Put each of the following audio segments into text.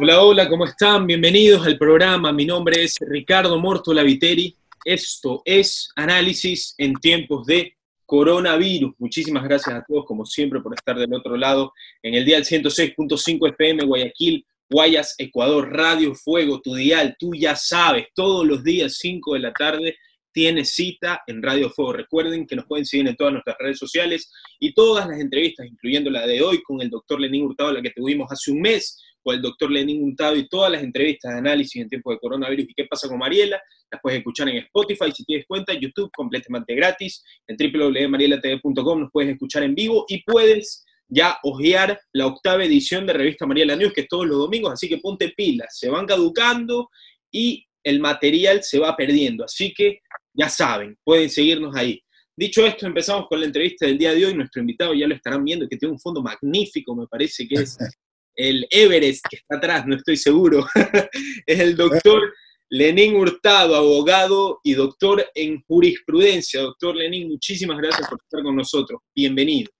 Hola, hola, ¿cómo están? Bienvenidos al programa. Mi nombre es Ricardo Mortola Viteri. Esto es Análisis en tiempos de coronavirus. Muchísimas gracias a todos, como siempre, por estar del otro lado en el día del 106.5 FM Guayaquil, Guayas, Ecuador, Radio Fuego, tu dial, tú ya sabes, todos los días 5 de la tarde tiene cita en Radio Fuego. Recuerden que nos pueden seguir en todas nuestras redes sociales y todas las entrevistas, incluyendo la de hoy con el doctor Lenín Hurtado, la que tuvimos hace un mes, el doctor Lenín Hurtado y todas las entrevistas de análisis en tiempo de coronavirus y qué pasa con Mariela, las puedes escuchar en Spotify si tienes cuenta, YouTube completamente gratis, en www.marielatv.com nos puedes escuchar en vivo y puedes ya hojear la octava edición de Revista Mariela News, que es todos los domingos, así que ponte pilas, se van caducando y el material se va perdiendo, así que ya saben, pueden seguirnos ahí. Dicho esto, empezamos con la entrevista del día de hoy. Nuestro invitado ya lo estarán viendo, que tiene un fondo magnífico, me parece que es el Everest que está atrás, no estoy seguro. es el doctor Lenín Hurtado, abogado y doctor en jurisprudencia. Doctor Lenín, muchísimas gracias por estar con nosotros. Bienvenido.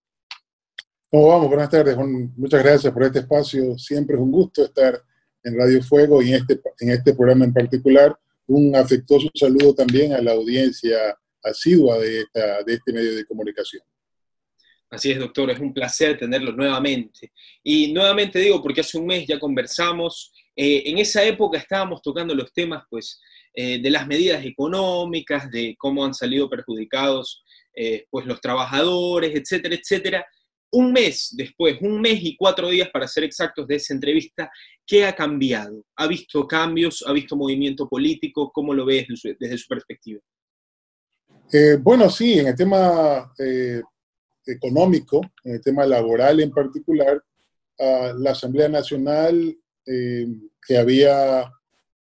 ¿Cómo vamos? Buenas tardes. Muchas gracias por este espacio. Siempre es un gusto estar en Radio Fuego y en este, en este programa en particular un afectuoso saludo también a la audiencia asidua de, esta, de este medio de comunicación. Así es, doctor, es un placer tenerlo nuevamente. Y nuevamente digo, porque hace un mes ya conversamos, eh, en esa época estábamos tocando los temas pues, eh, de las medidas económicas, de cómo han salido perjudicados eh, pues, los trabajadores, etcétera, etcétera un mes después, un mes y cuatro días para ser exactos de esa entrevista, ¿qué ha cambiado? ¿Ha visto cambios? ¿Ha visto movimiento político? ¿Cómo lo ves desde su, perspectiva? Bueno, sí, en el tema económico, en el tema laboral en particular, la Asamblea Nacional, eh, que había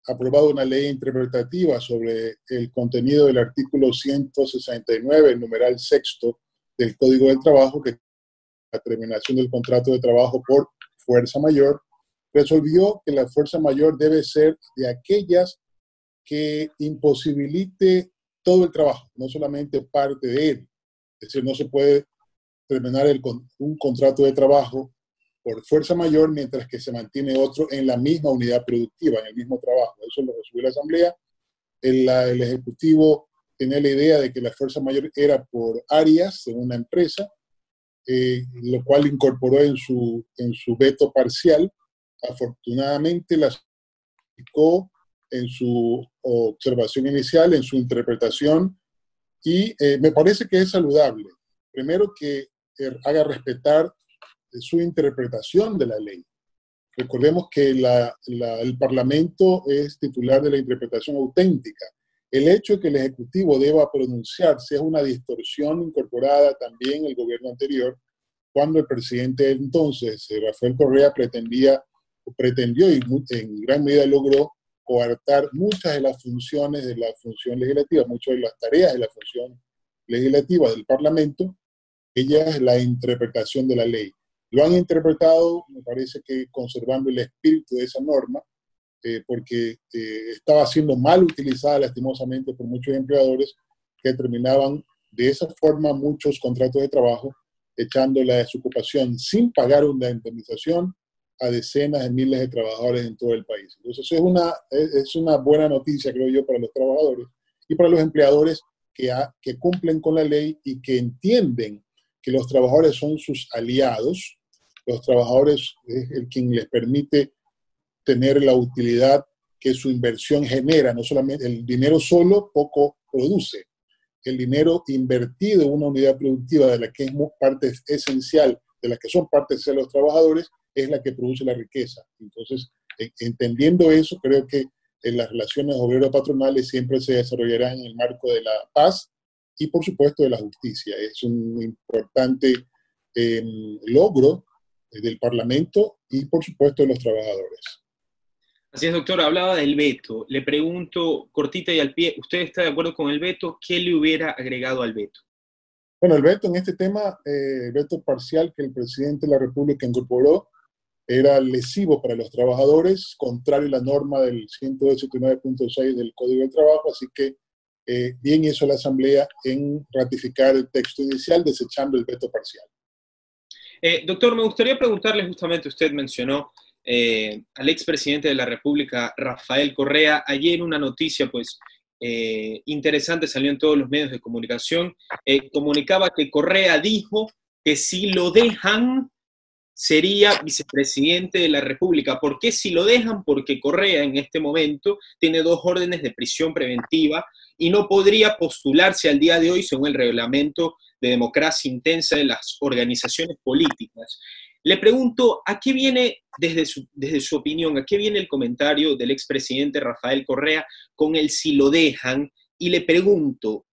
aprobado una ley interpretativa sobre el contenido del artículo 169, el numeral sexto del Código del Trabajo, que la terminación del contrato de trabajo por fuerza mayor, resolvió que la fuerza mayor debe ser de aquellas que imposibilite todo el trabajo, no solamente parte de él. Es decir, no se puede terminar el, un contrato de trabajo por fuerza mayor mientras que se mantiene otro en la misma unidad productiva, en el mismo trabajo. Eso lo resolvió la Asamblea. El, el Ejecutivo tenía la idea de que la fuerza mayor era por áreas en una empresa eh, lo cual incorporó en su, en su veto parcial. Afortunadamente la aplicó en su observación inicial, en su interpretación, y eh, me parece que es saludable. Primero que haga respetar su interpretación de la ley. Recordemos que el Parlamento es titular de la interpretación auténtica. El hecho de que el Ejecutivo deba pronunciarse es una distorsión incorporada también en el gobierno anterior, cuando el presidente entonces, eh, Rafael Correa, pretendía, pretendió y en gran medida logró coartar muchas de las funciones de la función legislativa, muchas de las tareas de la función legislativa del Parlamento, ella es la interpretación de la ley. Lo han interpretado, me parece que conservando el espíritu de esa norma, eh, porque eh, estaba siendo mal utilizada lastimosamente por muchos empleadores que terminaban de esa forma muchos contratos de trabajo, echando la desocupación sin pagar una indemnización a decenas de miles de trabajadores en todo el país. Entonces es una, es una buena noticia, creo yo, para los trabajadores y para los empleadores que, que cumplen con la ley y que entienden que los trabajadores son sus aliados. Los trabajadores es el quien les permite tener la utilidad que su inversión genera. No solamente el dinero solo poco produce. El dinero invertido en una unidad productiva de la que es parte esencial, de la que son partes de los trabajadores, es la que produce la riqueza. Entonces, entendiendo eso, creo que en las relaciones obrero-patronales siempre se desarrollarán en el marco de la paz y, por supuesto, de la justicia. Es un importante em, logro del Parlamento y, por supuesto, de los trabajadores. Así es, doctor, hablaba del veto. Le pregunto, cortita y al pie, ¿usted está de acuerdo con el veto? ¿Qué le hubiera agregado al veto? Bueno, el veto en este tema, eh, el veto parcial que el presidente de la República incorporó, era lesivo para los trabajadores, contrario a la norma del 189.6 del Código de Trabajo, así que eh, bien hizo la Asamblea en ratificar el texto inicial desechando el veto parcial. Eh, doctor, me gustaría preguntarle justamente, usted mencionó eh, al expresidente de la República, Rafael Correa. Ayer una noticia, pues, eh, interesante salió en todos los medios de comunicación. Eh, comunicaba que Correa dijo que si lo dejan, sería vicepresidente de la República. ¿Por qué si lo dejan? Porque Correa en este momento tiene dos órdenes de prisión preventiva y no podría postularse al día de hoy según el reglamento de democracia intensa de las organizaciones políticas. Le pregunto, ¿a qué viene, desde su, desde su opinión, a qué viene el comentario del expresidente Rafael Correa con el si lo dejan? Y le pregunto,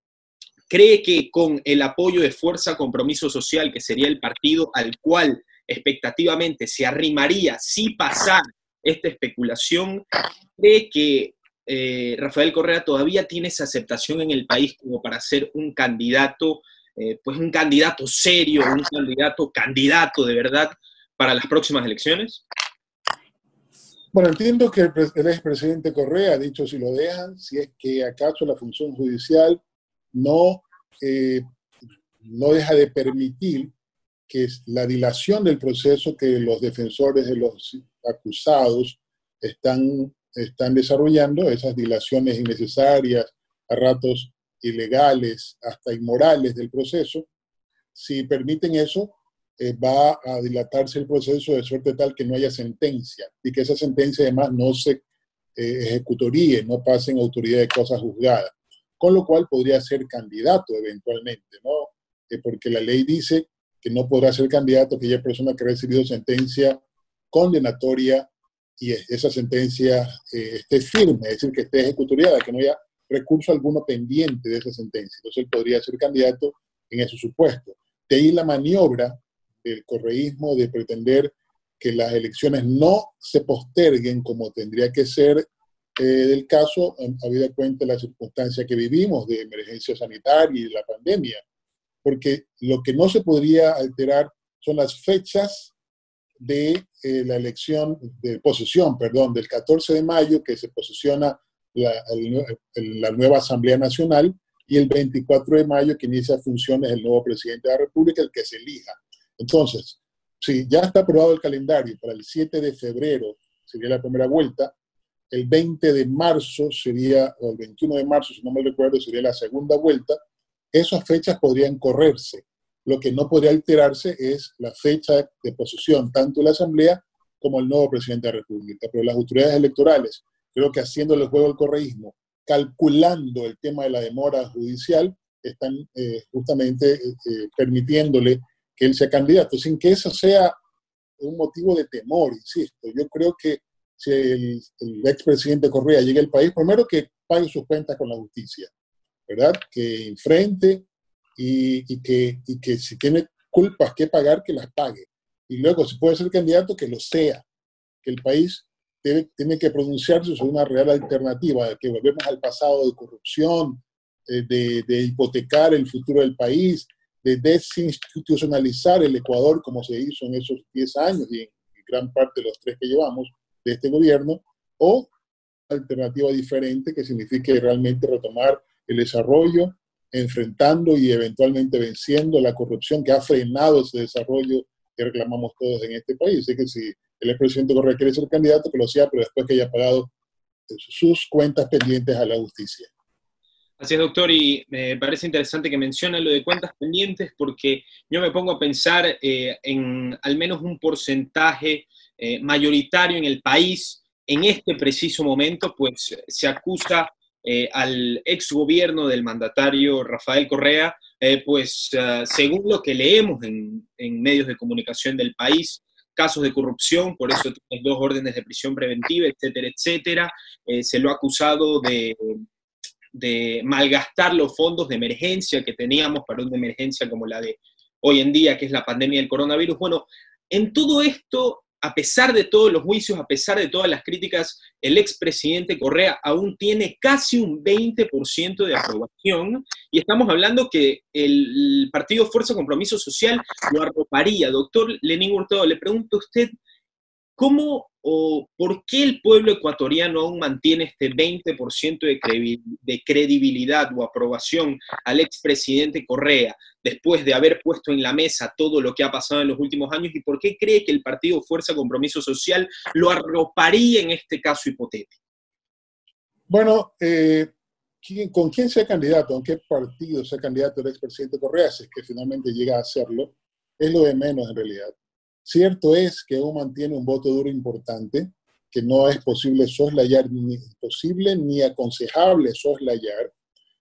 ¿cree que con el apoyo de Fuerza Compromiso Social, que sería el partido al cual expectativamente se arrimaría si pasara esta especulación, cree que eh, Rafael Correa todavía tiene esa aceptación en el país como para ser un candidato eh, pues un candidato serio, un candidato candidato de verdad para las próximas elecciones? Bueno, entiendo que el, expresidente Correa ha dicho si lo dejan, si es que acaso la función judicial no, eh, no deja de permitir que la dilación del proceso que los defensores de los acusados están, están desarrollando, esas dilaciones innecesarias, a ratos ilegales, hasta inmorales del proceso, si permiten eso, eh, va a dilatarse el proceso de suerte tal que no haya sentencia y que esa sentencia además no se eh, ejecutoríe, no pase en autoridad de cosas juzgadas, con lo cual podría ser candidato eventualmente, ¿no? Eh, porque la ley dice que no podrá ser candidato aquella persona que ha recibido sentencia condenatoria y esa sentencia esté firme, es decir, que esté ejecutoriada, que no haya recurso alguno pendiente de esa sentencia. Entonces él podría ser candidato en ese supuesto. De ahí la maniobra del correísmo de pretender que las elecciones no se posterguen como tendría que ser eh, el caso, habida cuenta de la circunstancia que vivimos de emergencia sanitaria y de la pandemia, porque lo que no se podría alterar son las fechas de eh, la elección, de posesión, perdón, del 14 de mayo, que se posesiona la, nueva Asamblea Nacional y el 24 de mayo que inicia funciones el nuevo presidente de la República, el que se elija. Entonces, si ya está aprobado el calendario para el 7 de febrero, sería la primera vuelta, el 20 de marzo sería, o el 21 de marzo, si no me recuerdo, sería la segunda vuelta, esas fechas podrían correrse. Lo que no podría alterarse es la fecha de posesión, tanto de la Asamblea como el nuevo presidente de la República. Pero las autoridades electorales creo que haciendo el juego del correísmo, calculando el tema de la demora judicial, están eh, justamente eh, eh, permitiéndole que él sea candidato, sin que eso sea un motivo de temor, insisto. Yo creo que si el, expresidente Correa llega al país, primero que pague sus cuentas con la justicia, ¿verdad? Que enfrente y, y, que, y que si tiene culpas que pagar, que las pague. Y luego, si puede ser candidato, que lo sea. Que el país tiene, que pronunciarse sobre una real alternativa, que volvemos al pasado de corrupción, eh, de, hipotecar el futuro del país, de desinstitucionalizar el Ecuador como se hizo en esos 10 años y en gran parte de los tres que llevamos de este gobierno, o alternativa diferente que signifique realmente retomar el desarrollo, enfrentando y eventualmente venciendo la corrupción que ha frenado ese desarrollo que reclamamos todos en este país. Así que si el expresidente Correa quiere ser candidato, que lo sea, pero después que haya pagado sus cuentas pendientes a la justicia. Así es, doctor, y me parece interesante que mencione lo de cuentas pendientes porque yo me pongo a pensar eh, en al menos un porcentaje eh, mayoritario en el país en este preciso momento, pues se acusa eh, al ex gobierno del mandatario Rafael Correa, pues según lo que leemos en, medios de comunicación del país, casos de corrupción, por eso tiene dos órdenes de prisión preventiva, etcétera, etcétera. Eh, se lo ha acusado de malgastar los fondos de emergencia que teníamos para una emergencia como la de hoy en día, que es la pandemia del coronavirus. Bueno, en todo esto a pesar de todos los juicios, a pesar de todas las críticas, el expresidente Correa aún tiene casi un 20% de aprobación y estamos hablando que el Partido Fuerza Compromiso Social lo arroparía. Doctor Lenín Hurtado, le pregunto a usted, ¿cómo ¿O por qué el pueblo ecuatoriano aún mantiene este 20% de credibilidad o aprobación al expresidente Correa después de haber puesto en la mesa todo lo que ha pasado en los últimos años? ¿Y por qué cree que el partido Fuerza Compromiso Social lo arroparía en este caso hipotético? Bueno, eh, con quién sea candidato, en qué partido sea candidato el expresidente Correa, si es que finalmente llega a hacerlo, es lo de menos en realidad. Cierto es que aún mantiene un voto duro importante, que no es posible soslayar, ni posible ni aconsejable soslayar,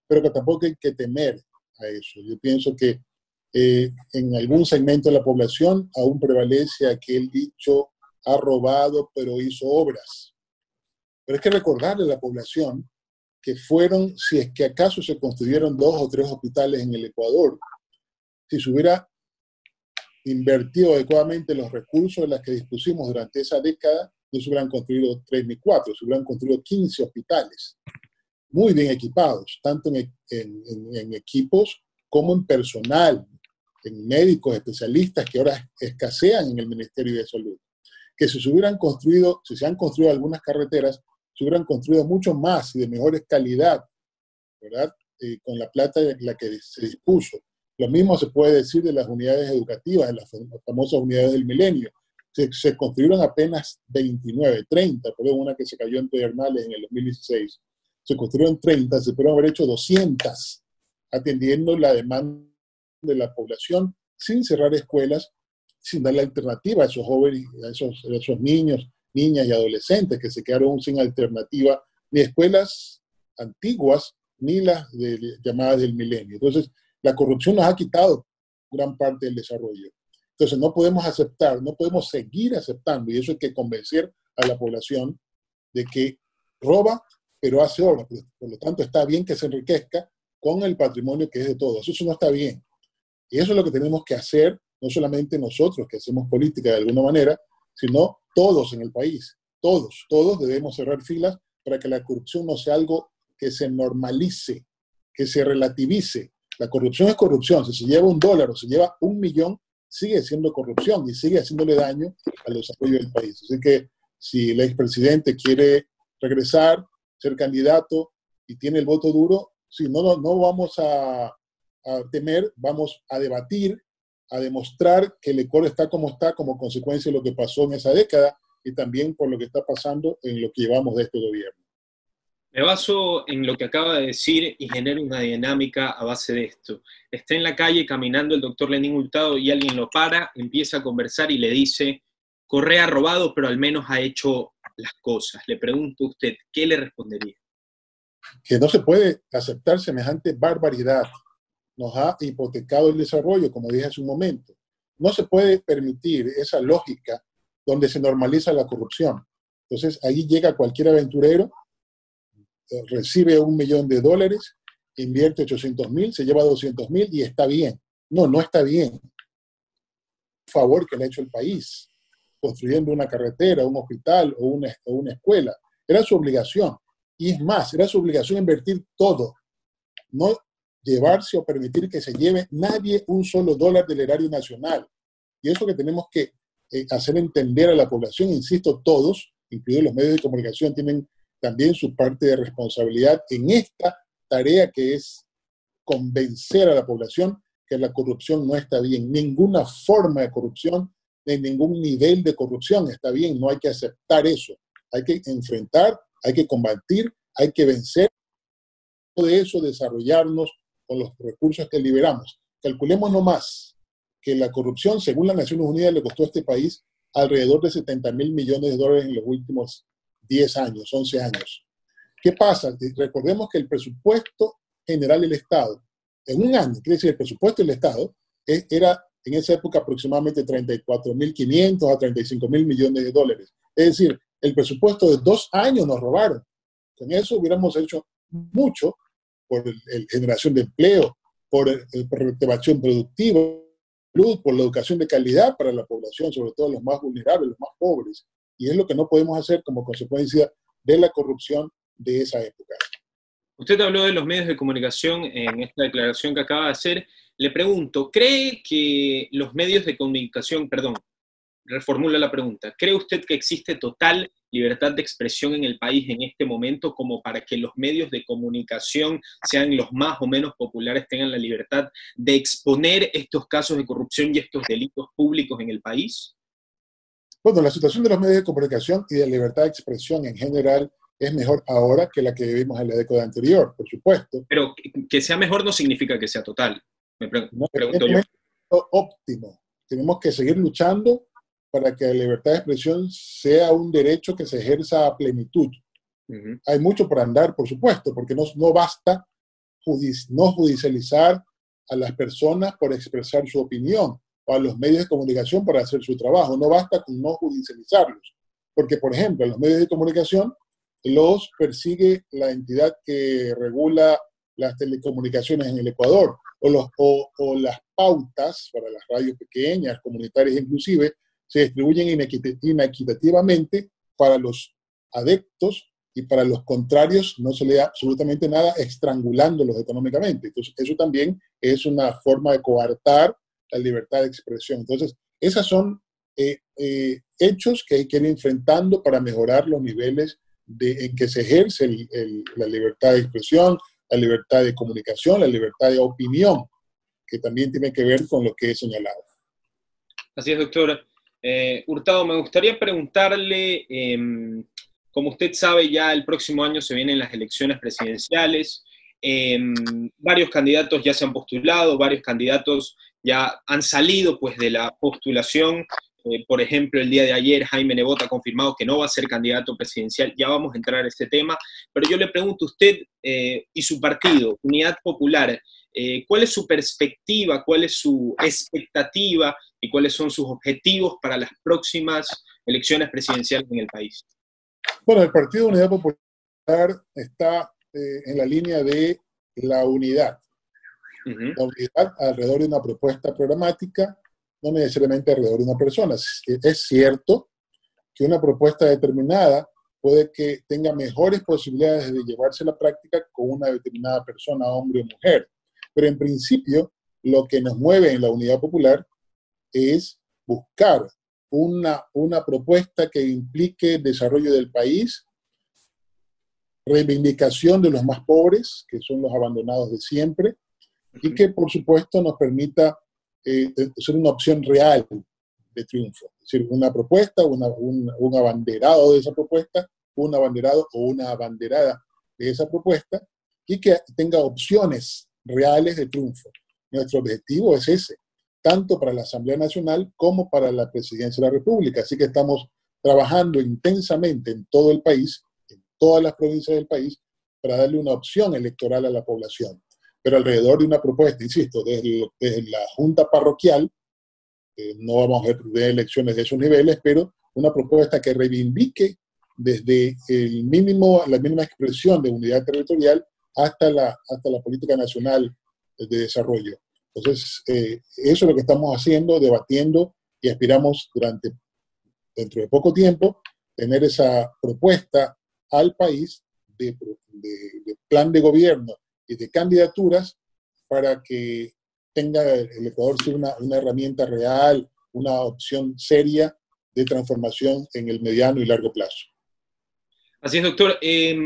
pero que tampoco hay que temer a eso. Yo pienso que eh, en algún segmento de la población aún prevalece aquel dicho, ha robado pero hizo obras. Pero hay que recordarle a la población que fueron, si es que acaso se construyeron dos o tres hospitales en el Ecuador, si se hubiera invertido adecuadamente los recursos de los que dispusimos durante esa década, no se hubieran construido tres ni cuatro, se hubieran construido 15 hospitales, muy bien equipados, tanto en, en equipos como en personal, en médicos especialistas que ahora escasean en el Ministerio de Salud. Que si se hubieran construido, si se han construido algunas carreteras, se hubieran construido mucho más y de mejores calidad, ¿verdad? Eh, con la plata de la que se dispuso. Lo mismo se puede decir de las unidades educativas, de las famosas unidades del milenio. Se, construyeron apenas 29, 30, perdón, una que se cayó en Pedernales en el 2016. Se construyeron 30, se pudieron haber hecho 200, atendiendo la demanda de la población, sin cerrar escuelas, sin darle alternativa a esos jóvenes, a esos, a esos niños, niñas y adolescentes que se quedaron sin alternativa, ni escuelas antiguas, ni las llamadas del milenio. Entonces, la corrupción nos ha quitado gran parte del desarrollo. Entonces, no podemos aceptar, no podemos seguir aceptando, y eso hay que convencer a la población de que roba, pero hace obra. Por lo tanto, está bien que se enriquezca con el patrimonio que es de todos. Eso no está bien. Y eso es lo que tenemos que hacer, no solamente nosotros que hacemos política de alguna manera, sino todos en el país, todos, todos debemos cerrar filas para que la corrupción no sea algo que se normalice, que se relativice. La corrupción es corrupción. Si se lleva un dólar o se lleva un millón, sigue siendo corrupción y sigue haciéndole daño al desarrollo del país. Así que si el expresidente quiere regresar, ser candidato y tiene el voto duro, sí, no, no, vamos a temer, vamos a debatir a demostrar que el Ecuador está como está como consecuencia de lo que pasó en esa década y también por lo que está pasando en lo que llevamos de este gobierno. Me baso en lo que acaba de decir y genero una dinámica a base de esto. Está en la calle caminando el doctor Lenín Hurtado y alguien lo para, empieza a conversar y le dice, Correa ha robado, pero al menos ha hecho las cosas. Le pregunto a usted, ¿qué le respondería? Que no se puede aceptar semejante barbaridad nos ha hipotecado el desarrollo, como dije hace un momento. No se puede permitir esa lógica donde se normaliza la corrupción. Entonces, ahí llega cualquier aventurero, recibe un millón de dólares, invierte 800 mil, se lleva 200 mil y está bien. No, no está bien. Favor que le ha hecho el país, construyendo una carretera, un hospital o una, una escuela. Era su obligación. Y es más, era su obligación invertir todo. No llevarse o permitir que se lleve nadie un solo dólar del erario nacional. Y eso que tenemos que eh, hacer entender a la población, insisto, todos, incluidos los medios de comunicación, tienen también su parte de responsabilidad en esta tarea que es convencer a la población que la corrupción no está bien. Ninguna forma de corrupción, de ningún nivel de corrupción está bien. No hay que aceptar eso. Hay que enfrentar, hay que combatir, hay que vencer de eso, desarrollarnos con los recursos que liberamos. Calculemos nomás que la corrupción, según las Naciones Unidas, le costó a este país alrededor de 70 mil millones de dólares en los últimos 10 años, 11 años. ¿Qué pasa? Recordemos que el presupuesto general del Estado, en un año, quiere decir, el presupuesto del Estado era en esa época aproximadamente 34.500 a 35 mil millones de dólares. Es decir, el presupuesto de dos años nos robaron. Con eso hubiéramos hecho mucho por el, generación de empleo, por, el, productiva, por la educación de calidad para la población, sobre todo los más vulnerables, los más pobres. Y es lo que no podemos hacer como consecuencia de la corrupción de esa época. Usted habló de los medios de comunicación en esta declaración que acaba de hacer. Le pregunto, ¿cree que los medios de comunicación, perdón, reformulo la pregunta. ¿Cree usted que existe total libertad de expresión en el país en este momento como para que los medios de comunicación, sean los más o menos populares, tengan la libertad de exponer estos casos de corrupción y estos delitos públicos en el país? Bueno, la situación de los medios de comunicación y de libertad de expresión en general es mejor ahora que la que vivimos en la década anterior, por supuesto. Pero que sea mejor no significa que sea total. Me pregunto yo. Óptimo. Tenemos que seguir luchando para que la libertad de expresión sea un derecho que se ejerza a plenitud. Hay mucho por andar, por supuesto, porque no, no basta no judicializar a las personas por expresar su opinión o a los medios de comunicación para hacer su trabajo. No basta con no judicializarlos. Porque, por ejemplo, los medios de comunicación los persigue la entidad que regula las telecomunicaciones en el Ecuador o, los, o, o las pautas para las radios pequeñas, comunitarias inclusive, se distribuyen inequitativamente para los adeptos y para los contrarios no se le da absolutamente nada estrangulándolos económicamente. Entonces, eso también es una forma de coartar la libertad de expresión. Entonces, esos son eh, eh, hechos que hay que ir enfrentando para mejorar los niveles de, en que se ejerce la libertad de expresión, la libertad de comunicación, la libertad de opinión, que también tiene que ver con lo que he señalado. Así es, doctora. Eh, Hurtado, me gustaría preguntarle, em, como usted sabe, ya el próximo año se vienen las elecciones presidenciales. Em, varios candidatos ya se han postulado, varios candidatos ya han salido pues, de la postulación. Eh, por ejemplo, el día de ayer Jaime Nebot ha confirmado que no va a ser candidato presidencial. Ya vamos a entrar a este tema. Pero yo le pregunto a usted eh, y su partido, Unidad Popular, eh, ¿Cuál es su perspectiva, cuál es su expectativa y cuáles son sus objetivos para las próximas elecciones presidenciales en el país? Bueno, el Partido Unidad Popular está en la línea de la unidad. La unidad alrededor de una propuesta programática, no necesariamente alrededor de una persona. Es cierto que una propuesta determinada puede que tenga mejores posibilidades de llevarse a la práctica con una determinada persona, hombre o mujer. Pero en principio, lo que nos mueve en la unidad popular es buscar una, una propuesta que implique desarrollo del país, reivindicación de los más pobres, que son los abandonados de siempre, y que por supuesto nos permita eh, ser una opción real de triunfo. Es decir, una propuesta, una, un, un abanderado de esa propuesta, un abanderado o una abanderada de esa propuesta, y que tenga opciones reales de triunfo. Nuestro objetivo es ese, tanto para la Asamblea Nacional como para la Presidencia de la República. Así que estamos trabajando intensamente en todo el país, en todas las provincias del país, para darle una opción electoral a la población. Pero alrededor de una propuesta, insisto, desde, la Junta Parroquial, no vamos a ver elecciones de esos niveles, pero una propuesta que reivindique desde el mínimo, la mínima expresión de unidad territorial hasta la, hasta la política nacional de desarrollo. Entonces, eh, eso es lo que estamos haciendo, debatiendo y aspiramos durante, dentro de poco tiempo, tener esa propuesta al país de, plan de gobierno de candidaturas para que tenga el Ecuador una, una herramienta real, una opción seria de transformación en el mediano y largo plazo. Así es, doctor. Eh,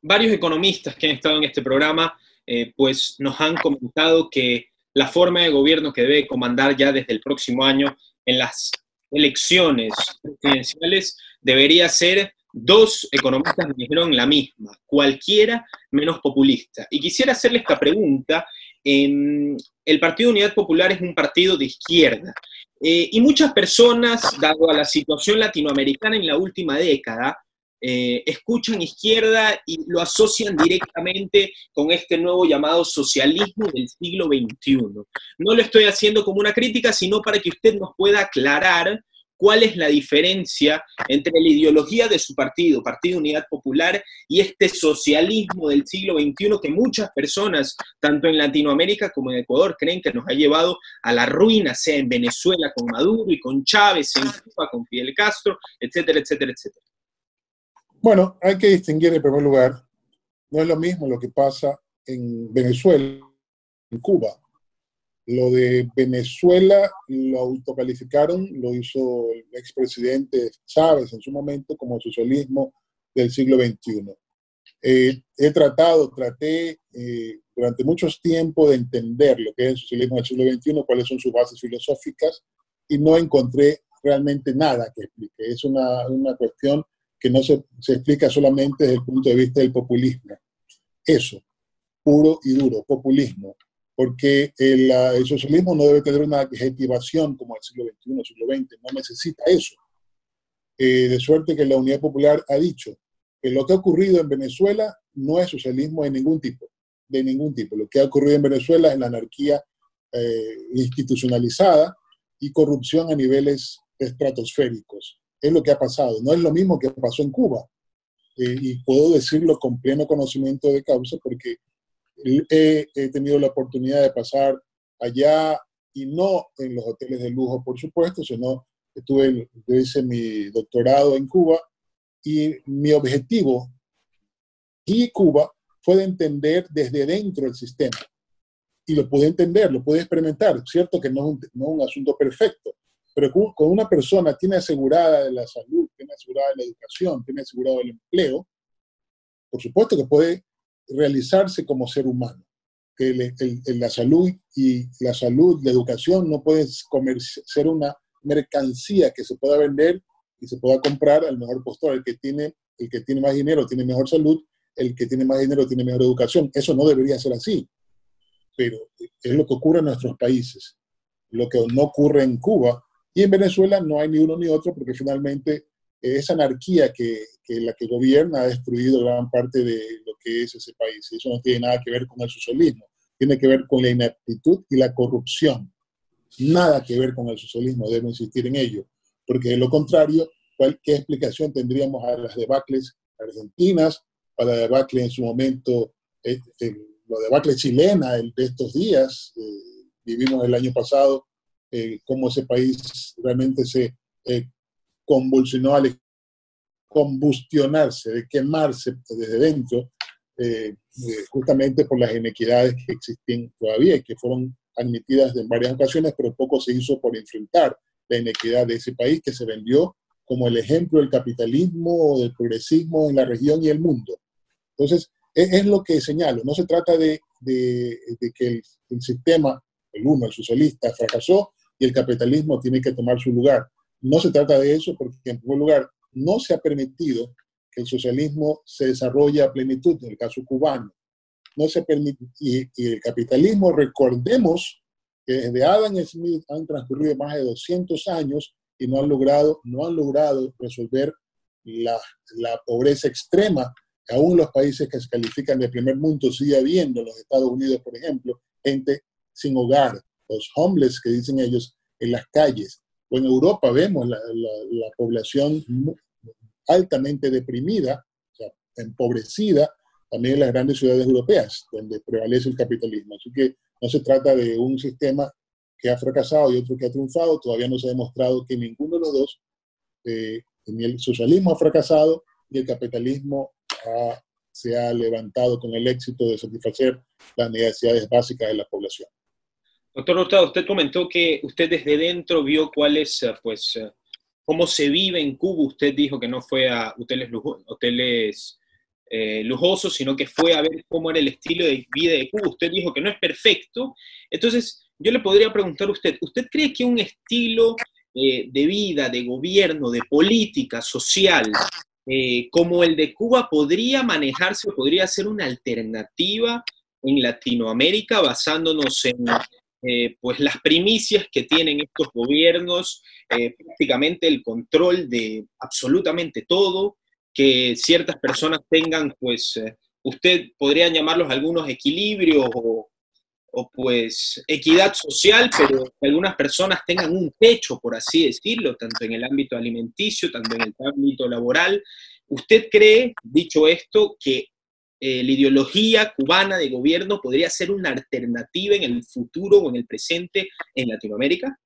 varios economistas que han estado en este programa, eh, pues nos han comentado que la forma de gobierno que debe comandar ya desde el próximo año en las elecciones presidenciales debería ser dos economistas me dijeron la misma, cualquiera menos populista. Y quisiera hacerle esta pregunta. el Partido Unidad Popular es un partido de izquierda eh, y muchas personas, dado a la situación latinoamericana en la última década, eh, escuchan izquierda y lo asocian directamente con este nuevo llamado socialismo del siglo XXI. No lo estoy haciendo como una crítica, sino para que usted nos pueda aclarar cuál es la diferencia entre la ideología de su partido, Partido Unidad Popular, y este socialismo del siglo XXI que muchas personas, tanto en Latinoamérica como en Ecuador, creen que nos ha llevado a la ruina, sea en Venezuela con Maduro y con Chávez, en Cuba con Fidel Castro, etcétera, etcétera, etcétera. Bueno, hay que distinguir en primer lugar, no es lo mismo lo que pasa en Venezuela, en Cuba, Lo de Venezuela lo autocalificaron, lo hizo el expresidente Chávez en su momento como socialismo del siglo XXI. Eh, he tratado, traté eh, durante muchos tiempos de entender lo que es el socialismo del siglo XXI, cuáles son sus bases filosóficas, y no encontré realmente nada que explique. Es una, una cuestión que no se, se, explica solamente desde el punto de vista del populismo. Eso, puro y duro, populismo. Porque el, el socialismo no debe tener una adjetivación como el siglo XXI, el siglo XX, no necesita eso. Eh, de suerte que la Unidad Popular ha dicho que lo que ha ocurrido en Venezuela no es socialismo de ningún tipo, de ningún tipo. Lo que ha ocurrido en Venezuela es la anarquía eh, institucionalizada y corrupción a niveles estratosféricos. Es lo que ha pasado. No es lo mismo que pasó en Cuba. Eh, y puedo decirlo con pleno conocimiento de causa porque he, he, tenido la oportunidad de pasar allá y no en los hoteles de lujo, por supuesto, sino estuve, yo hice mi doctorado en Cuba y mi objetivo y Cuba fue de entender desde dentro el sistema. Y lo pude entender, lo pude experimentar. Cierto que no es un, no es un asunto perfecto, pero con una persona tiene asegurada la salud, tiene asegurada la educación, tiene asegurado el empleo, por supuesto que puede realizarse como ser humano. Que la salud y la salud, la educación no puede ser una mercancía que se pueda vender y se pueda comprar al mejor postor. El que tiene, el que tiene más dinero tiene mejor salud, el que tiene más dinero tiene mejor educación. Eso no debería ser así, pero es lo que ocurre en nuestros países. Lo que no ocurre en Cuba y en Venezuela no hay ni uno ni otro porque finalmente esa anarquía que, que, la que gobierna ha destruido gran parte de lo que es ese país. Eso no tiene nada que ver con el socialismo, tiene que ver con la ineptitud y la corrupción. Nada que ver con el socialismo, debo insistir en ello, porque de lo contrario, ¿qué explicación tendríamos a las debacles argentinas, a la debacle en su momento, eh, eh, la debacle chilena de estos días? Eh, vivimos el año pasado eh, cómo ese país realmente se eh, convulsionó al combustionarse, de quemarse desde dentro, eh, eh, justamente por las inequidades que existen todavía y que fueron admitidas en varias ocasiones, pero poco se hizo por enfrentar la inequidad de ese país que se vendió como el ejemplo del capitalismo o del progresismo en la región y el mundo. Entonces, es, es lo que señalo, no se trata de, de, de que el, el, sistema, el uno, el socialista, fracasó, y el capitalismo tiene que tomar su lugar. No se trata de eso porque, en primer lugar, no se ha permitido que el socialismo se desarrolle a plenitud, en el caso cubano. No se permite, y, y el capitalismo, recordemos que desde Adam Smith han transcurrido más de 200 años y no han logrado, no han logrado resolver la, la pobreza extrema. Aún los países que se califican de primer mundo sigue habiendo, los Estados Unidos, por ejemplo, gente sin hogar, los homeless que dicen ellos en las calles. O en Europa vemos la, la, la población altamente deprimida, o sea, empobrecida, también en las grandes ciudades europeas, donde prevalece el capitalismo. Así que no se trata de un sistema que ha fracasado y otro que ha triunfado, todavía no se ha demostrado que ninguno de los dos, eh, ni el socialismo ha fracasado, ni el capitalismo ha, se ha levantado con el éxito de satisfacer las necesidades básicas de la población. Doctor Hurtado, usted comentó que usted desde dentro vio cuál es, eh, pues, eh, cómo se vive en Cuba. Usted dijo que no fue a hoteles, eh, lujosos, sino que fue a ver cómo era el estilo de vida de Cuba. Usted dijo que no es perfecto. Entonces, yo le podría preguntar a usted, ¿usted cree que un estilo de vida, de gobierno, de política social, como el de Cuba podría manejarse o podría ser una alternativa en Latinoamérica basándonos en eh, pues las primicias que tienen estos gobiernos, eh, prácticamente el control de absolutamente todo, que ciertas personas tengan, pues, eh, usted podría llamarlos algunos equilibrios o, o, pues equidad social, pero que algunas personas tengan un techo, por así decirlo, tanto en el ámbito alimenticio, tanto en el ámbito laboral. ¿Usted cree, dicho esto, que eh, la ideología cubana de gobierno podría ser una alternativa en el futuro o en el presente en Latinoamérica?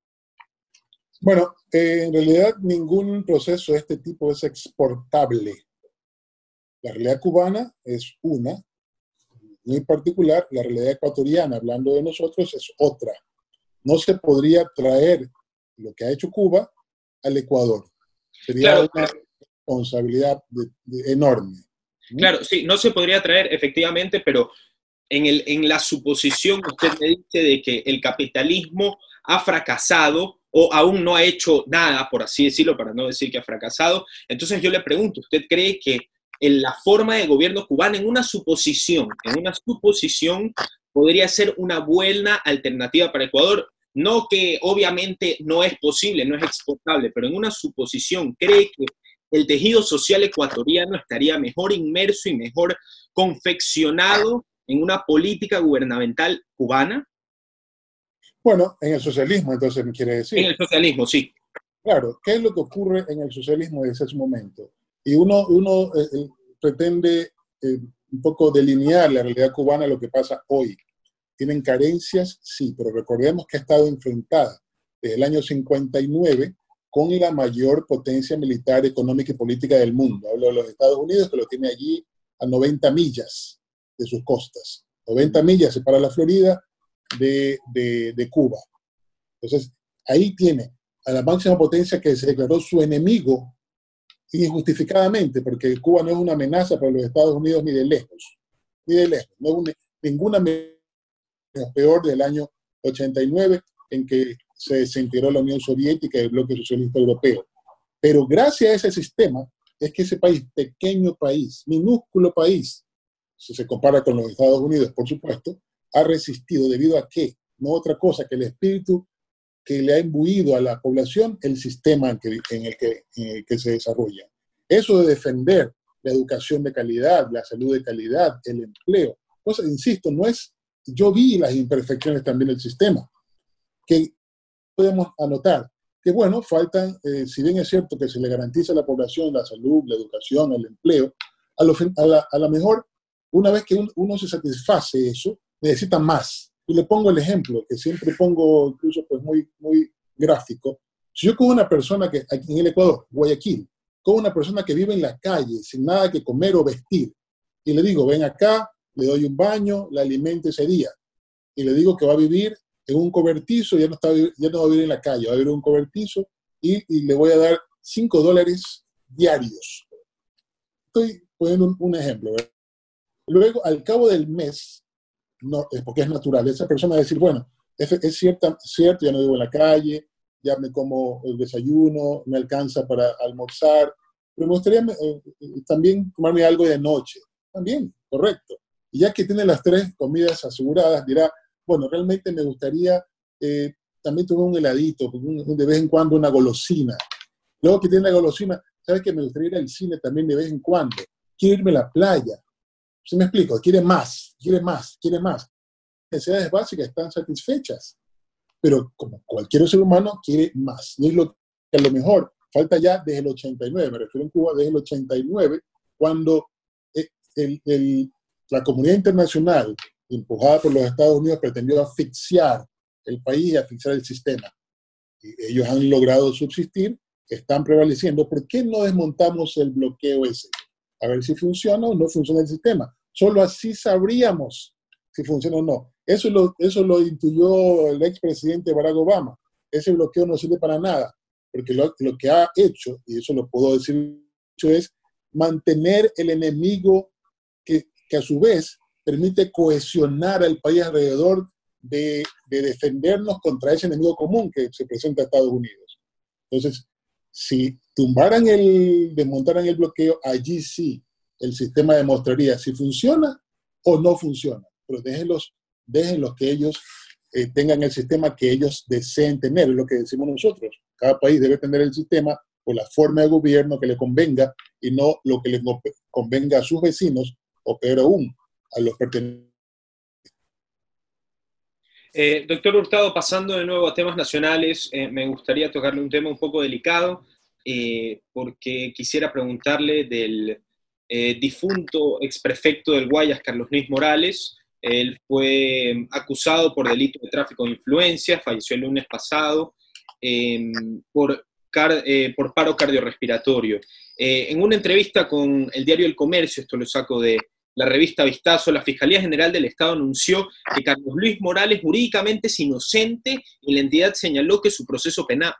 Bueno, eh, en realidad ningún proceso de este tipo es exportable. La realidad cubana es una, muy particular, la realidad ecuatoriana, hablando de nosotros, es otra. no se podría traer lo que ha hecho Cuba al Ecuador. Sería una responsabilidad enorme. Claro, sí, no se podría traer efectivamente, pero en, el, en la suposición que usted me dice de que el capitalismo ha fracasado o aún no ha hecho nada, por así decirlo, para no decir que ha fracasado, entonces yo le pregunto, ¿usted cree que en la forma de gobierno cubano, en una suposición, en una suposición, podría ser una buena alternativa para Ecuador? No que obviamente no es posible, no es exportable, pero en una suposición, ¿cree que el tejido social ecuatoriano estaría mejor inmerso y mejor confeccionado en una política gubernamental cubana? Bueno, en el socialismo, entonces, quiere decir. En el socialismo, sí. Claro, ¿qué es lo que ocurre en el socialismo desde ese momento? Y uno, uno eh, eh, pretende eh, un poco delinear la realidad cubana, lo que pasa hoy. ¿Tienen carencias? Sí, pero recordemos que ha estado enfrentada desde el año 59 con la mayor potencia militar, económica y política del mundo. Hablo de los Estados Unidos, que lo tiene allí a 90 millas de sus costas. 90 millas separa la Florida de, Cuba. Entonces, ahí tiene a la máxima potencia que se declaró su enemigo injustificadamente, porque Cuba no es una amenaza para los Estados Unidos ni de lejos, ni de lejos. Ninguna amenaza peor del año 89 en que se desintegró la Unión Soviética y el bloque socialista europeo. Pero gracias a ese sistema es que ese país, pequeño país, minúsculo país, si se compara con los Estados Unidos, por supuesto, ha resistido debido a qué? No otra cosa que el espíritu que le ha imbuido a la población el sistema en, el, que, que se desarrolla. Eso de defender la educación de calidad, la salud de calidad, el empleo. Pues, insisto, no es, yo vi las imperfecciones también del sistema, que podemos anotar que, bueno, faltan, eh, si bien es cierto que se le garantiza a la población la salud, la educación, el empleo, a lo, a la, mejor, una vez que uno se satisface eso, necesita más. Y le pongo el ejemplo, que siempre pongo incluso pues muy, muy gráfico. Si yo con una persona que aquí en el Ecuador, Guayaquil, con una persona que vive en la calle sin nada que comer o vestir, y le digo, ven acá, le doy un baño, la alimento ese día, y le digo que va a vivir en un cobertizo, ya no, está, ya no va a vivir en la calle, va a vivir en un cobertizo y, le voy a dar 5 dólares diarios. Estoy poniendo un, ejemplo. Luego, al cabo del mes, no, porque es natural, esa persona va a decir, bueno, es, es cierta, cierto, ya no vivo en la calle, ya me como el desayuno, me alcanza para almorzar, pero me gustaría eh, eh, también tomarme algo de noche. También, correcto. Y ya que tiene las tres comidas aseguradas, dirá, bueno, realmente me gustaría eh, también tomar un heladito, de vez en cuando una golosina. Luego que tiene la golosina, ¿sabes que me gustaría ir al cine también de vez en cuando? Quiero irme a la playa. ¿Sí me explico? Quiere más, quiere más, quiere más. Las necesidades básicas están satisfechas, pero como cualquier ser humano quiere más. Y es lo que a lo mejor falta ya desde el 89, me refiero en Cuba desde el 89, cuando eh, la comunidad internacional empujada por los Estados Unidos, pretendió asfixiar el país y asfixiar el sistema. Y ellos han logrado subsistir, están prevaleciendo. ¿Por qué no desmontamos el bloqueo ese? A ver si funciona o no funciona el sistema. Solo así sabríamos si funciona o no. Eso lo, eso lo intuyó el expresidente Barack Obama. Ese bloqueo no sirve para nada, porque lo, lo que ha hecho, y eso lo puedo decir, es mantener el enemigo que, que a su vez permite cohesionar al país alrededor de, defendernos contra ese enemigo común que se presenta a Estados Unidos. Entonces, si tumbaran el, desmontaran el bloqueo, allí sí el sistema demostraría si funciona o no funciona. Pero déjenlos, déjenlos que ellos eh, tengan el sistema que ellos deseen tener, es lo que decimos nosotros. Cada país debe tener el sistema o la forma de gobierno que le convenga y no lo que le convenga a sus vecinos, o peor aún, a los pertenecientes. Eh, doctor Hurtado, pasando de nuevo a temas nacionales, eh, me gustaría tocarle un tema un poco delicado, eh, porque quisiera preguntarle del difunto exprefecto del Guayas, Carlos Luis Morales. Él fue acusado por delito de tráfico de influencia, falleció el lunes pasado em, por, por paro cardiorrespiratorio. en una entrevista con el diario El Comercio, esto lo saco de la revista Vistazo, la Fiscalía General del Estado anunció que Carlos Luis Morales jurídicamente es inocente y la entidad señaló que su proceso penal,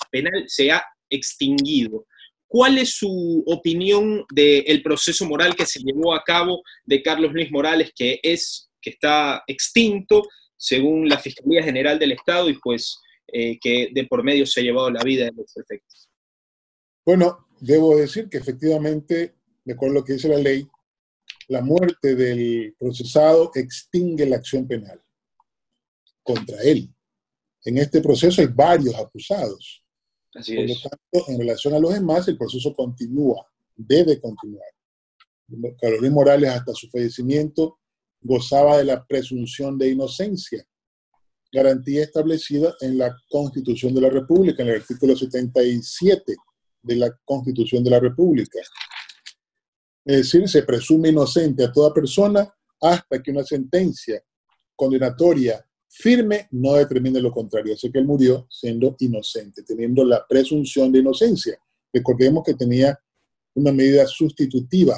se ha extinguido. ¿Cuál es su opinión del proceso moral que se llevó a cabo de Carlos Luis Morales, que, es, que está extinto según la Fiscalía General del Estado y pues eh, que de por medio se ha llevado la vida de los efectos? Bueno, debo decir que efectivamente, de acuerdo a lo que dice la ley, la muerte del procesado extingue la acción penal contra él. En este proceso hay varios acusados. Así Por lo tanto, en relación a los demás, el proceso continúa, debe continuar. Carolina Morales, hasta su fallecimiento, gozaba de la presunción de inocencia, garantía establecida en la Constitución de la República, en el artículo 77 de la Constitución de la República. Es decir, se presume inocente a toda persona hasta que una sentencia condenatoria firme no determine lo contrario. Así que él murió siendo inocente, teniendo la presunción de inocencia. Recordemos que tenía una medida sustitutiva,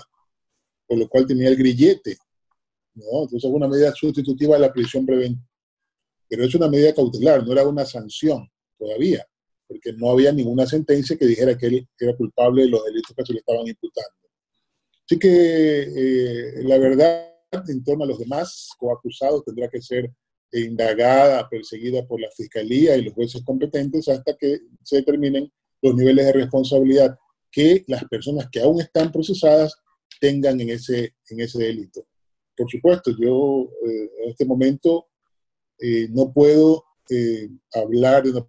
por lo cual tenía el grillete. ¿no? Entonces, una medida sustitutiva de la prisión preventiva. Pero es una medida cautelar, no era una sanción todavía, porque no había ninguna sentencia que dijera que él era culpable de los delitos que se le estaban imputando. Así que eh, la verdad en torno a los demás coacusados tendrá que ser indagada, perseguida por la Fiscalía y los jueces competentes hasta que se determinen los niveles de responsabilidad que las personas que aún están procesadas tengan en ese, en ese delito. Por supuesto, yo eh, en este momento eh, no puedo hablar de una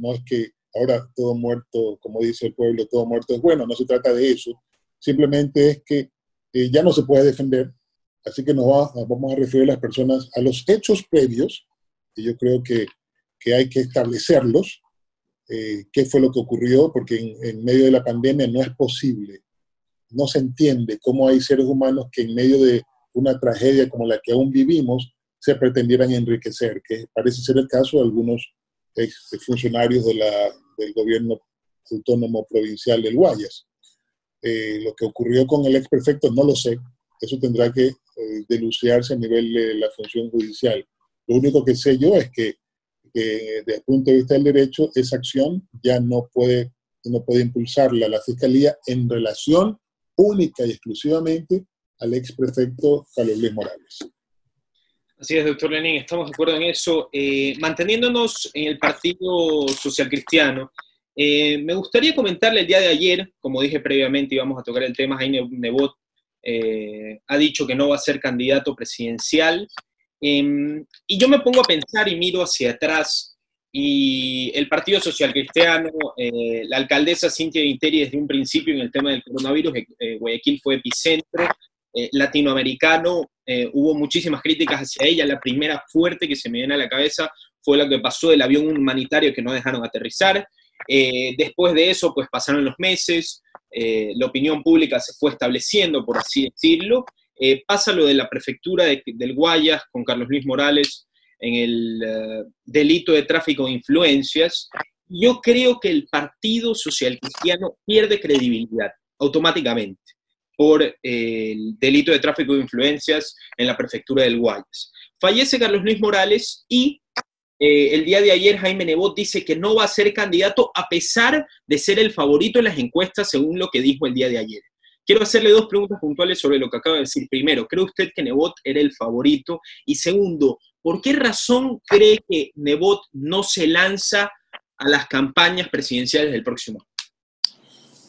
no es que ahora todo muerto, como dice el pueblo, todo muerto es bueno, no se trata de eso, simplemente es que eh, ya no se puede defender, así que nos, vamos a referir a las personas a los hechos previos, y yo creo que, que hay que establecerlos, eh, qué fue lo que ocurrió, porque en, medio de la pandemia no es posible, no se entiende cómo hay seres humanos que en medio de una tragedia como la que aún vivimos se pretendieran enriquecer, que parece ser el caso de algunos ex funcionarios del gobierno autónomo provincial del Guayas. Eh, lo que ocurrió con el ex prefecto no lo sé. Eso tendrá que eh, denunciarse a nivel de la función judicial. Lo único que sé yo es que, desde el punto de vista del derecho, esa acción ya no puede, no puede impulsarla la Fiscalía en relación única y exclusivamente al ex prefecto Carlos Luis Morales. Así es, doctor Lenín, estamos de acuerdo en eso. Eh, manteniéndonos en el Partido Social Cristiano, eh, me gustaría comentarle el día de ayer, como dije previamente, íbamos a tocar el tema, Jaime Nebot eh, ha dicho que no va a ser candidato presidencial. Em, y yo me pongo a pensar y miro hacia atrás, y el Partido Social Cristiano, eh, la alcaldesa Cintia Vinteri desde un principio en el tema del coronavirus, Guayaquil fue epicentro, latinoamericano, hubo muchísimas críticas hacia ella, la primera fuerte que se me viene a la cabeza fue la que pasó del avión humanitario que no dejaron aterrizar, eh, después de eso, pues pasaron los meses, eh, la opinión pública se fue estableciendo, por así decirlo. Eh, pasa lo de la prefectura del Guayas con Carlos Luis Morales en el delito de tráfico de influencias. Yo creo que el Partido Social Cristiano pierde credibilidad automáticamente por el delito de tráfico de influencias en la prefectura del Guayas. Fallece Carlos Luis Morales y eh, el día de ayer Jaime Nebot dice que no va a ser candidato a pesar de ser el favorito en las encuestas, según lo que dijo el día de ayer. Quiero hacerle dos preguntas puntuales sobre lo que acaba de decir. Primero, ¿cree usted que Nebot era el favorito? Y segundo, ¿por qué razón cree que Nebot no se lanza a las campañas presidenciales del próximo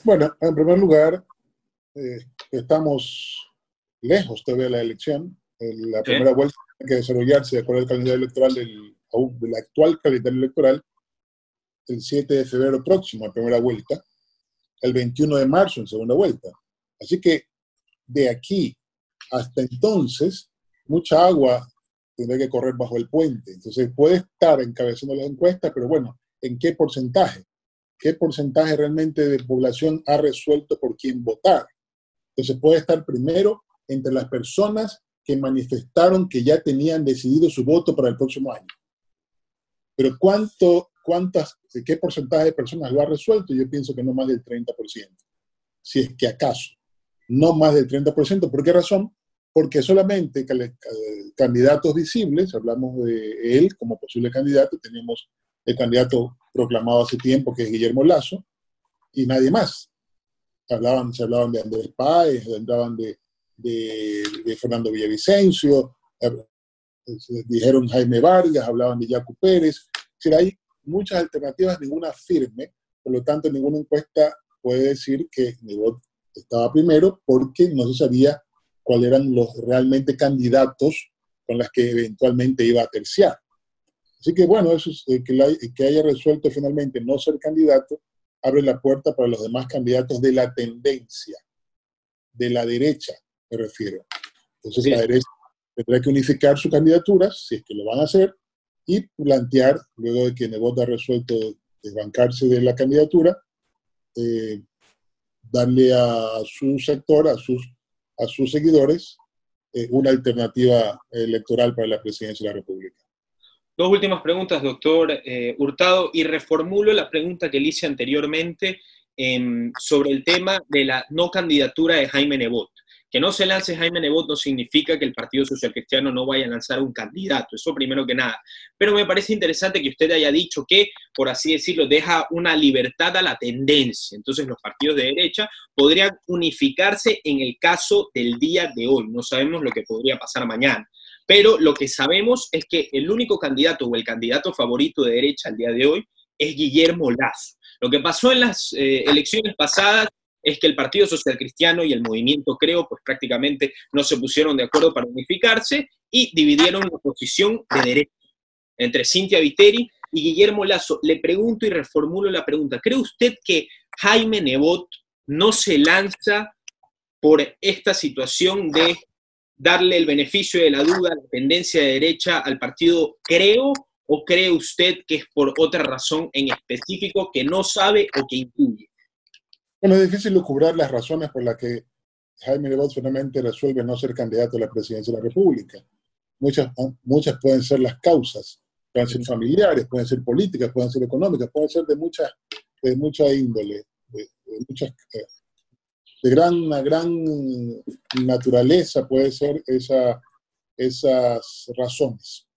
Bueno, en primer lugar, eh, estamos lejos todavía de la elección. La primera vuelta tiene que desarrollarse de acuerdo al calendario electoral del del actual calendario electoral el 7 de febrero próximo, en primera vuelta, el 21 de marzo, en segunda vuelta. Así que de aquí hasta entonces, mucha agua tendrá que correr bajo el puente. Entonces puede estar encabezando las encuestas, pero bueno, ¿en qué porcentaje? ¿Qué porcentaje realmente de población ha resuelto por quién votar? Entonces puede estar primero entre las personas que manifestaron que ya tenían decidido su voto para el próximo año. Pero ¿cuánto, cuántas, qué porcentaje de personas lo ha resuelto? Yo pienso que no más del 30%, si es que acaso. No más del 30%. ¿Por qué razón? porque solamente candidatos visibles, hablamos de él como posible candidato, tenemos el candidato proclamado hace tiempo, que es Guillermo Lazo, y nadie más. Hablaban, se hablaban de Andrés Páez, hablaban de, de, Fernando Villavicencio, eh, dijeron Jaime Vargas, hablaban de Jaco Pérez. Es hay muchas alternativas, ninguna firme, por lo tanto, ninguna encuesta puede decir que Nebot estaba primero porque no se sabía cuáles eran los realmente candidatos con las que eventualmente iba a terciar. Así que bueno, eso es, eh, que, que haya resuelto finalmente no ser candidato abre la puerta para los demás candidatos de la tendencia, de la derecha, me refiero. Entonces la derecha tendrá que unificar sus candidaturas, si es que lo van a hacer, y plantear, luego de que Nebot ha resuelto desbancarse de la candidatura, eh, darle a su sector, a sus, a sus seguidores, eh, una alternativa electoral para la presidencia de la República. Dos últimas preguntas, doctor eh, Hurtado, y reformulo la pregunta que le hice anteriormente em, sobre el tema de la no candidatura de Jaime Nebot. Que no se lance Jaime Nebot no significa que el Partido Social Cristiano no vaya a lanzar un candidato, eso primero que nada. Pero me parece interesante que usted haya dicho que, por así decirlo, deja una libertad a la tendencia. Entonces los partidos de derecha podrían unificarse en el caso del día de hoy. No sabemos lo que podría pasar mañana. Pero lo que sabemos es que el único candidato o el candidato favorito de derecha al día de hoy es Guillermo Lazo. Lo que pasó en las eh, elecciones pasadas es que el Partido Social Cristiano y el movimiento Creo, pues prácticamente no se pusieron de acuerdo para unificarse y dividieron la posición de derecha entre Cintia Viteri y Guillermo Lazo. Le pregunto y reformulo la pregunta. ¿Cree usted que Jaime Nebot no se lanza por esta situación de darle el beneficio de la duda, la tendencia de derecha al partido Creo? ¿O cree usted que es por otra razón en específico que no sabe o que intuye? Bueno, es difícil lucubrar las razones por las que Jaime Nebot finalmente resuelve no ser candidato a la presidencia de la República. Muchas, muchas pueden ser las causas, pueden ser familiares, pueden ser políticas, pueden ser económicas, pueden ser de mucha, de mucha índole, de, muchas, eh, de gran, gran naturaleza puede ser esa, esas razones.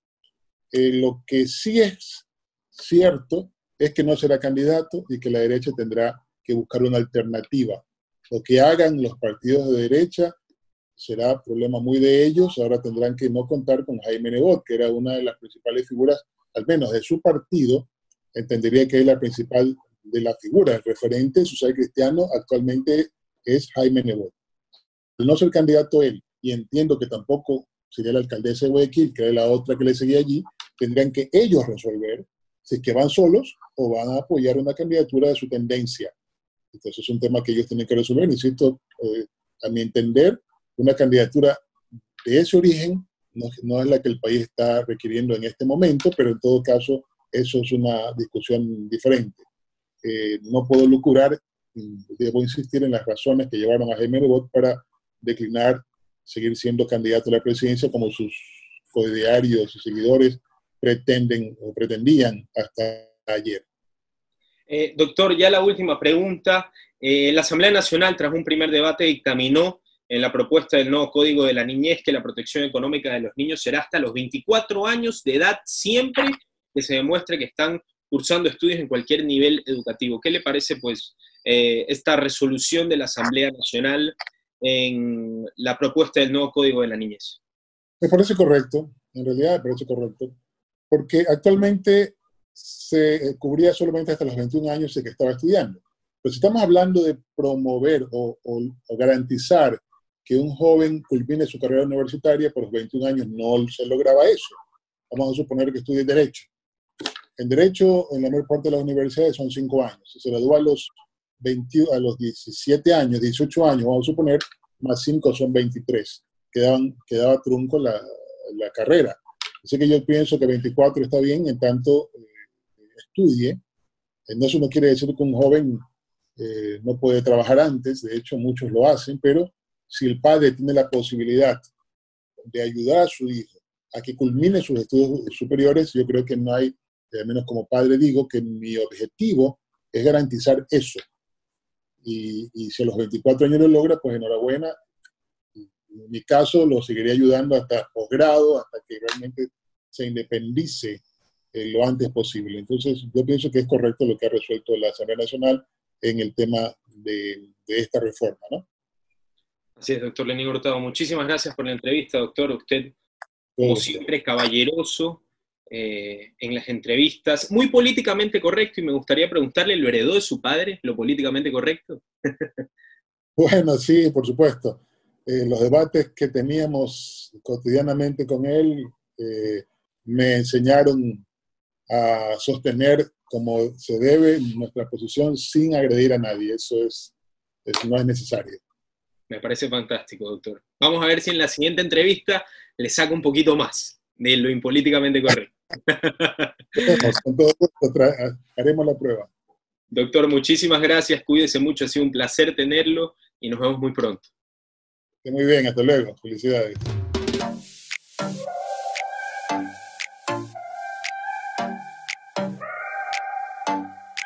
Eh, lo que sí es cierto es que no será candidato y que la derecha tendrá que buscar una alternativa. Lo que hagan los partidos de derecha será problema muy de ellos. Ahora tendrán que no contar con Jaime Nebot, que era una de las principales figuras, al menos de su partido, entendería que es la principal de la figura. El referente social cristiano actualmente es Jaime Nebot. Al no ser candidato él, y entiendo que tampoco sería la alcaldesa de Guayaquil, que era la otra que le seguía allí, tendrían que ellos resolver si es que van solos o van a apoyar una candidatura de su tendencia. Entonces es un tema que ellos tienen que resolver. Insisto, eh, a mi entender, una candidatura de ese origen no, es la que el país está requiriendo en este momento, pero en todo caso eso es una discusión diferente. Eh, no puedo lucurar, debo insistir en las razones que llevaron a Jaime Rebot para declinar seguir siendo candidato a la presidencia como sus coidearios y seguidores pretenden o pretendían hasta ayer. Eh, doctor, ya la última pregunta. Eh, la Asamblea Nacional, tras un primer debate, dictaminó en la propuesta del nuevo Código de la Niñez que la protección económica de los niños será hasta los 24 años de edad, siempre que se demuestre que están cursando estudios en cualquier nivel educativo. ¿Qué le parece, pues, eh, esta resolución de la Asamblea Nacional en la propuesta del nuevo Código de la Niñez? Me parece correcto, en realidad me parece correcto, porque actualmente se eh, cubría solamente hasta los 21 años de que estaba estudiando. Pero si estamos hablando de promover o, garantizar que un joven culmine su carrera universitaria por los 21 años, no se lograba eso. Vamos a suponer que estudie Derecho. En Derecho, en la mayor parte de las universidades son 5 años. Si se gradúa a los, 20, a los 17 años, 18 años, vamos a suponer, más 5 son 23. Quedaban, quedaba trunco la, carrera. Así que yo pienso que 24 está bien, en tanto eh, estudie. Eso no quiere decir que un joven eh, no puede trabajar antes, de hecho muchos lo hacen, pero si el padre tiene la posibilidad de ayudar a su hijo a que culmine sus estudios superiores, yo creo que no hay, al menos como padre digo, que mi objetivo es garantizar eso. Y, si a los 24 años lo logra, pues enhorabuena, en mi caso lo seguiría ayudando hasta posgrado, hasta que realmente se independice eh, lo antes posible. Entonces, yo pienso que es correcto lo que ha resuelto la Asamblea Nacional en el tema de, esta reforma, ¿no? Así es, doctor Lenín Hurtado. Muchísimas gracias por la entrevista, doctor. Usted, como siempre, caballeroso eh, en las entrevistas, muy políticamente correcto, y me gustaría preguntarle, ¿lo heredó de su padre, lo políticamente correcto? bueno, sí, por supuesto. Eh, los debates que teníamos cotidianamente con él me enseñaron a sostener como se debe nuestra posición sin agredir a nadie. Eso es, no es necesario. Me parece fantástico, doctor. Vamos a ver si en la siguiente entrevista le saco un poquito más de lo impolíticamente correcto. Haremos la prueba. Doctor, muchísimas gracias, cuídese mucho, ha sido un placer tenerlo y nos vemos muy pronto. Muy bien, hasta luego, felicidades.